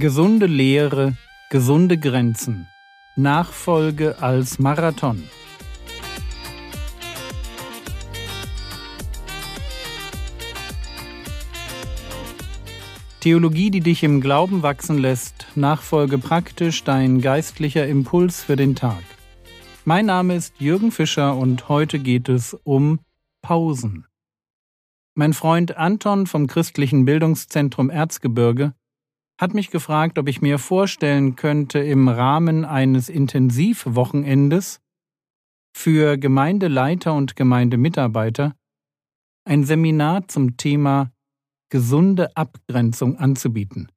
Gesunde Lehre, gesunde Grenzen. Nachfolge als Marathon. Theologie, die dich im Glauben wachsen lässt, Nachfolge praktisch, dein geistlicher Impuls für den Tag. Mein Name ist Jürgen Fischer und heute geht es um Pausen. Mein Freund Anton vom Christlichen Bildungszentrum Erzgebirge hat mich gefragt, ob ich mir vorstellen könnte, im Rahmen eines Intensivwochenendes für Gemeindeleiter und Gemeindemitarbeiter ein Seminar zum Thema gesunde Abgrenzung anzubieten.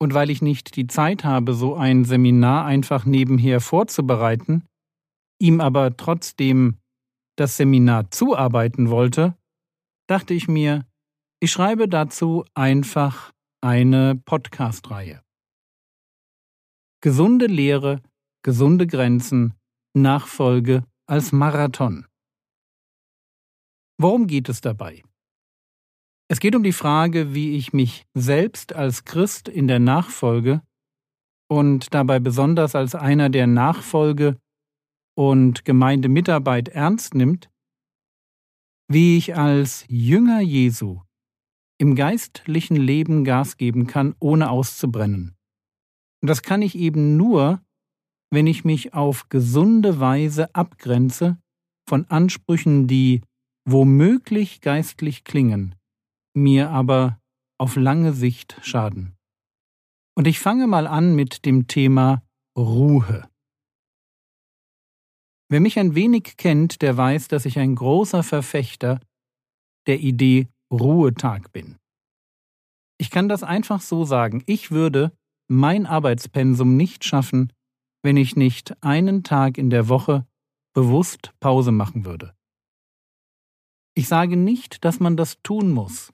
Und weil ich nicht die Zeit habe, so ein Seminar einfach nebenher vorzubereiten, ihm aber trotzdem das Seminar zuarbeiten wollte, dachte ich mir, ich schreibe dazu einfach eine Podcast-Reihe. Gesunde Lehre, gesunde Grenzen, Nachfolge als Marathon. Worum geht es dabei? Es geht um die Frage, wie ich mich selbst als Christ in der Nachfolge und dabei besonders als einer, der Nachfolge und Gemeindemitarbeit ernst nimmt, wie ich als Jünger Jesu im geistlichen Leben Gas geben kann, ohne auszubrennen. Und das kann ich eben nur, wenn ich mich auf gesunde Weise abgrenze von Ansprüchen, die womöglich geistlich klingen, mir aber auf lange Sicht schaden. Und ich fange mal an mit dem Thema Ruhe. Wer mich ein wenig kennt, der weiß, dass ich ein großer Verfechter der Idee Ruhetag bin. Ich kann das einfach so sagen. Ich würde mein Arbeitspensum nicht schaffen, wenn ich nicht einen Tag in der Woche bewusst Pause machen würde. Ich sage nicht, dass man das tun muss.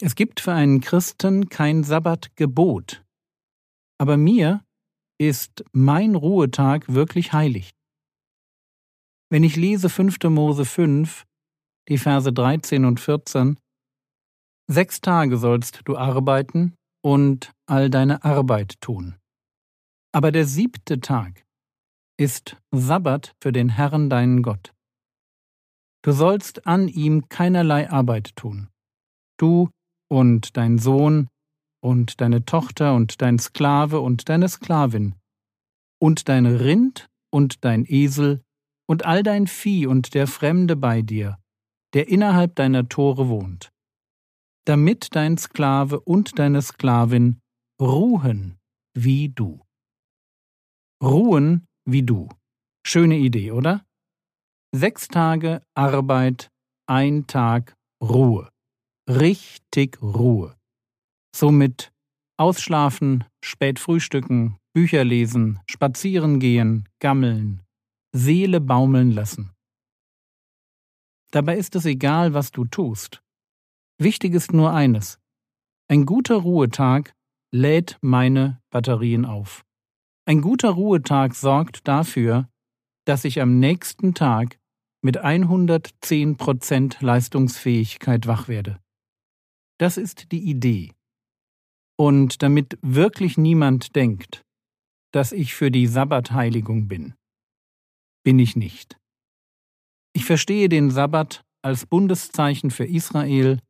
Es gibt für einen Christen kein Sabbatgebot. Aber mir ist mein Ruhetag wirklich heilig. Wenn ich lese 5. Mose 5, die Verse 13 und 14. Sechs Tage sollst du arbeiten und all deine Arbeit tun. Aber der siebte Tag ist Sabbat für den Herrn deinen Gott. Du sollst an ihm keinerlei Arbeit tun. Du und dein Sohn und deine Tochter und dein Sklave und deine Sklavin und dein Rind und dein Esel und all dein Vieh und der Fremde bei dir der innerhalb deiner Tore wohnt, damit dein Sklave und deine Sklavin ruhen wie du. Ruhen wie du. Schöne Idee, oder? Sechs Tage Arbeit, ein Tag Ruhe. Richtig Ruhe. Somit ausschlafen, spät frühstücken, Bücher lesen, spazieren gehen, gammeln, Seele baumeln lassen. Dabei ist es egal, was du tust. Wichtig ist nur eines. Ein guter Ruhetag lädt meine Batterien auf. Ein guter Ruhetag sorgt dafür, dass ich am nächsten Tag mit 110% Leistungsfähigkeit wach werde. Das ist die Idee. Und damit wirklich niemand denkt, dass ich für die Sabbatheiligung bin, bin ich nicht. Ich verstehe den Sabbat als Bundeszeichen für Israel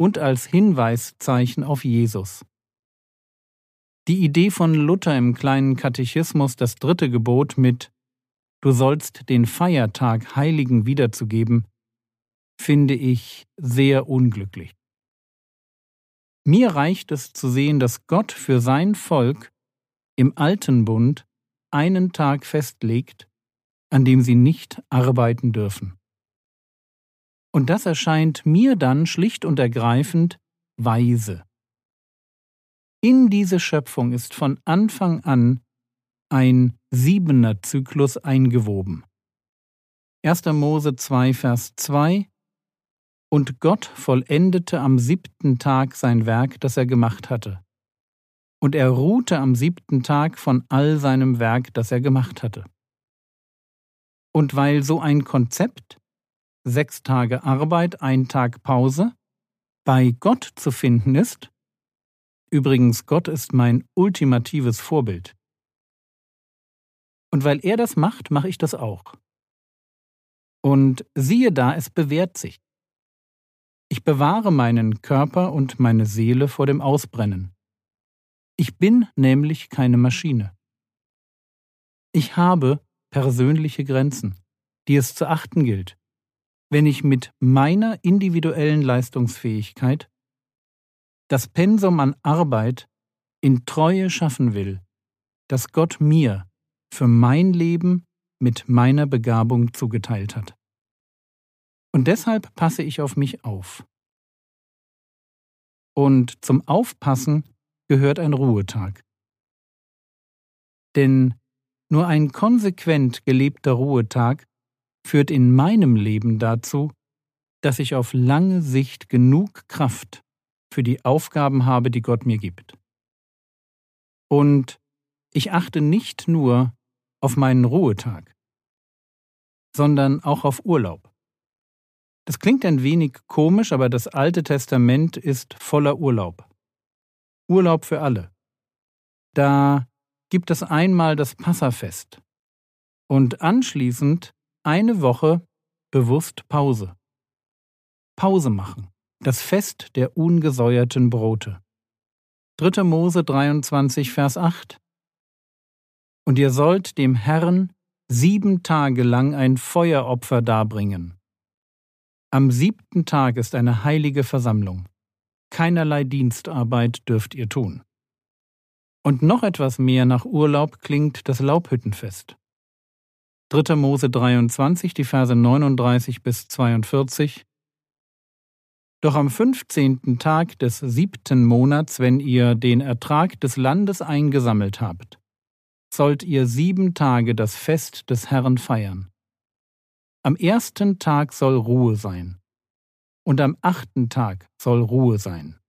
und als Hinweiszeichen auf Jesus. Die Idee von Luther im kleinen Katechismus, das dritte Gebot mit Du sollst den Feiertag Heiligen wiederzugeben, finde ich sehr unglücklich. Mir reicht es zu sehen, dass Gott für sein Volk im alten Bund einen Tag festlegt, an dem sie nicht arbeiten dürfen. Und das erscheint mir dann schlicht und ergreifend weise. In diese Schöpfung ist von Anfang an ein siebener Zyklus eingewoben. 1. Mose 2, Vers 2 Und Gott vollendete am siebten Tag sein Werk, das er gemacht hatte. Und er ruhte am siebten Tag von all seinem Werk, das er gemacht hatte. Und weil so ein Konzept, sechs Tage Arbeit, ein Tag Pause, bei Gott zu finden ist, Übrigens, Gott ist mein ultimatives Vorbild. Und weil er das macht, mache ich das auch. Und siehe da, es bewährt sich. Ich bewahre meinen Körper und meine Seele vor dem Ausbrennen. Ich bin nämlich keine Maschine. Ich habe persönliche Grenzen, die es zu achten gilt, wenn ich mit meiner individuellen Leistungsfähigkeit das Pensum an Arbeit in Treue schaffen will, das Gott mir für mein Leben mit meiner Begabung zugeteilt hat. Und deshalb passe ich auf mich auf. Und zum Aufpassen gehört ein Ruhetag. Denn nur ein konsequent gelebter Ruhetag führt in meinem Leben dazu, dass ich auf lange Sicht genug Kraft für die Aufgaben habe, die Gott mir gibt. Und ich achte nicht nur auf meinen Ruhetag, sondern auch auf Urlaub. Das klingt ein wenig komisch, aber das Alte Testament ist voller Urlaub. Urlaub für alle. Da gibt es einmal das Passafest und anschließend eine Woche bewusst Pause. Pause machen. Das Fest der ungesäuerten Brote. 3. Mose 23, Vers 8 und ihr sollt dem Herrn sieben Tage lang ein Feueropfer darbringen. Am siebten Tag ist eine heilige Versammlung. Keinerlei Dienstarbeit dürft ihr tun. Und noch etwas mehr nach Urlaub klingt das Laubhüttenfest. 3. Mose 23, die Verse 39 bis 42. Doch am fünfzehnten Tag des siebten Monats, wenn ihr den Ertrag des Landes eingesammelt habt, sollt ihr sieben Tage das Fest des Herrn feiern. Am ersten Tag soll Ruhe sein, und am achten Tag soll Ruhe sein.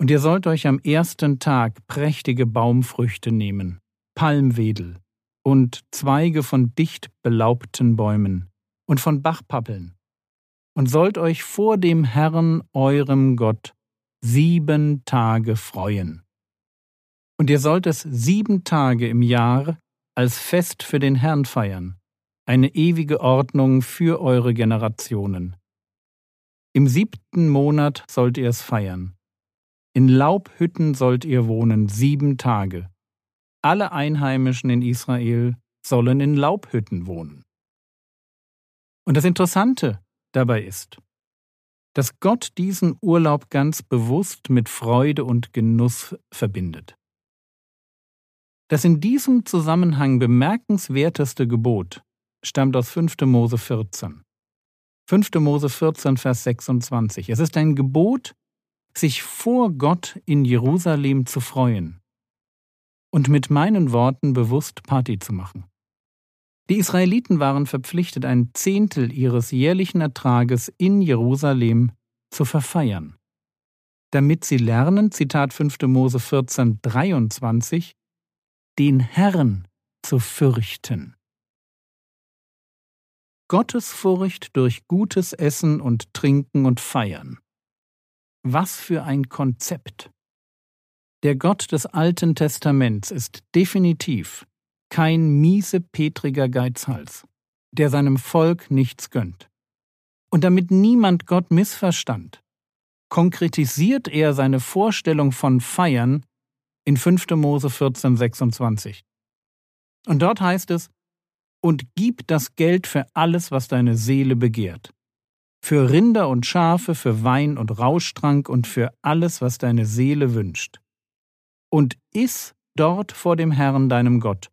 Und ihr sollt euch am ersten Tag prächtige Baumfrüchte nehmen, Palmwedel und Zweige von dicht belaubten Bäumen und von Bachpappeln, und sollt euch vor dem Herrn eurem Gott sieben Tage freuen. Und ihr sollt es sieben Tage im Jahr als Fest für den Herrn feiern, eine ewige Ordnung für eure Generationen. Im siebten Monat sollt ihr es feiern. In Laubhütten sollt ihr wohnen sieben Tage. Alle Einheimischen in Israel sollen in Laubhütten wohnen. Und das Interessante dabei ist, dass Gott diesen Urlaub ganz bewusst mit Freude und Genuss verbindet. Das in diesem Zusammenhang bemerkenswerteste Gebot stammt aus 5. Mose 14. 5. Mose 14, Vers 26. Es ist ein Gebot, sich vor Gott in Jerusalem zu freuen und mit meinen Worten bewusst Party zu machen. Die Israeliten waren verpflichtet, ein Zehntel ihres jährlichen Ertrages in Jerusalem zu verfeiern, damit sie lernen, Zitat 5. Mose 14, 23, den Herrn zu fürchten. Gottesfurcht durch gutes Essen und Trinken und Feiern. Was für ein Konzept. Der Gott des Alten Testaments ist definitiv kein miesepetriger Geizhals, der seinem Volk nichts gönnt. Und damit niemand Gott missverstand, konkretisiert er seine Vorstellung von Feiern in 5. Mose 14, 26. Und dort heißt es, und gib das Geld für alles, was deine Seele begehrt. Für Rinder und Schafe, für Wein und Rauschtrank und für alles, was deine Seele wünscht. Und iss dort vor dem Herrn deinem Gott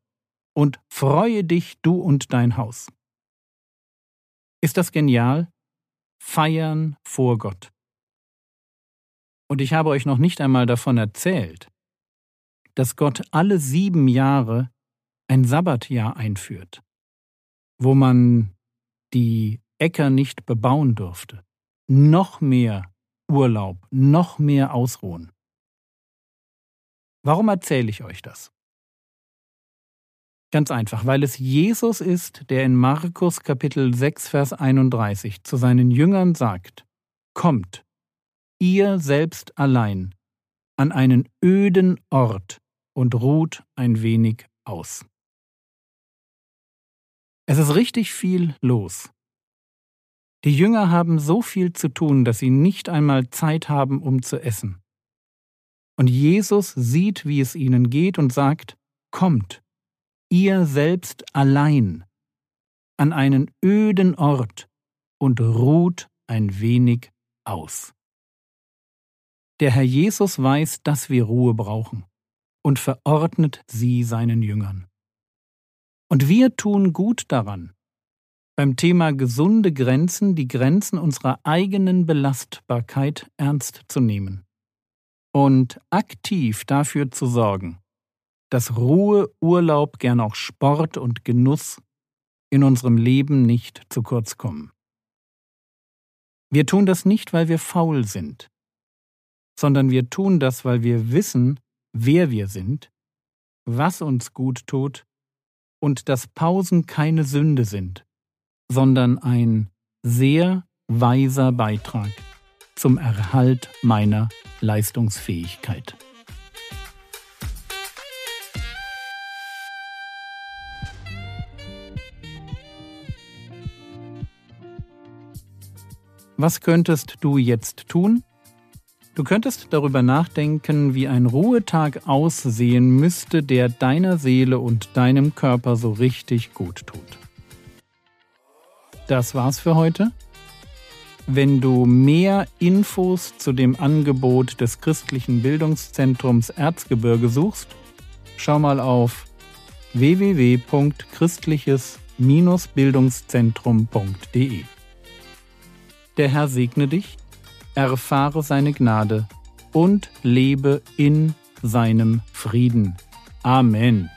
und freue dich du und dein Haus. Ist das genial? Feiern vor Gott. Und ich habe euch noch nicht einmal davon erzählt, dass Gott alle sieben Jahre ein Sabbatjahr einführt, wo man die Äcker nicht bebauen durfte, noch mehr Urlaub, noch mehr Ausruhen. Warum erzähle ich euch das? Ganz einfach, weil es Jesus ist, der in Markus Kapitel 6, Vers 31 zu seinen Jüngern sagt, Kommt, ihr selbst allein, an einen öden Ort und ruht ein wenig aus. Es ist richtig viel los. Die Jünger haben so viel zu tun, dass sie nicht einmal Zeit haben, um zu essen. Und Jesus sieht, wie es ihnen geht und sagt, Kommt, ihr selbst allein, an einen öden Ort und ruht ein wenig aus. Der Herr Jesus weiß, dass wir Ruhe brauchen und verordnet sie seinen Jüngern. Und wir tun gut daran, beim Thema gesunde Grenzen die Grenzen unserer eigenen Belastbarkeit ernst zu nehmen und aktiv dafür zu sorgen, dass Ruhe, Urlaub, gern auch Sport und Genuss in unserem Leben nicht zu kurz kommen. Wir tun das nicht, weil wir faul sind, sondern wir tun das, weil wir wissen, wer wir sind, was uns gut tut und dass Pausen keine Sünde sind, sondern ein sehr weiser Beitrag zum Erhalt meiner Leistungsfähigkeit. Was könntest du jetzt tun? Du könntest darüber nachdenken, wie ein Ruhetag aussehen müsste, der deiner Seele und deinem Körper so richtig gut tut. Das war's für heute. Wenn du mehr Infos zu dem Angebot des christlichen Bildungszentrums Erzgebirge suchst, schau mal auf www.christliches-bildungszentrum.de. Der Herr segne dich, erfahre seine Gnade und lebe in seinem Frieden. Amen.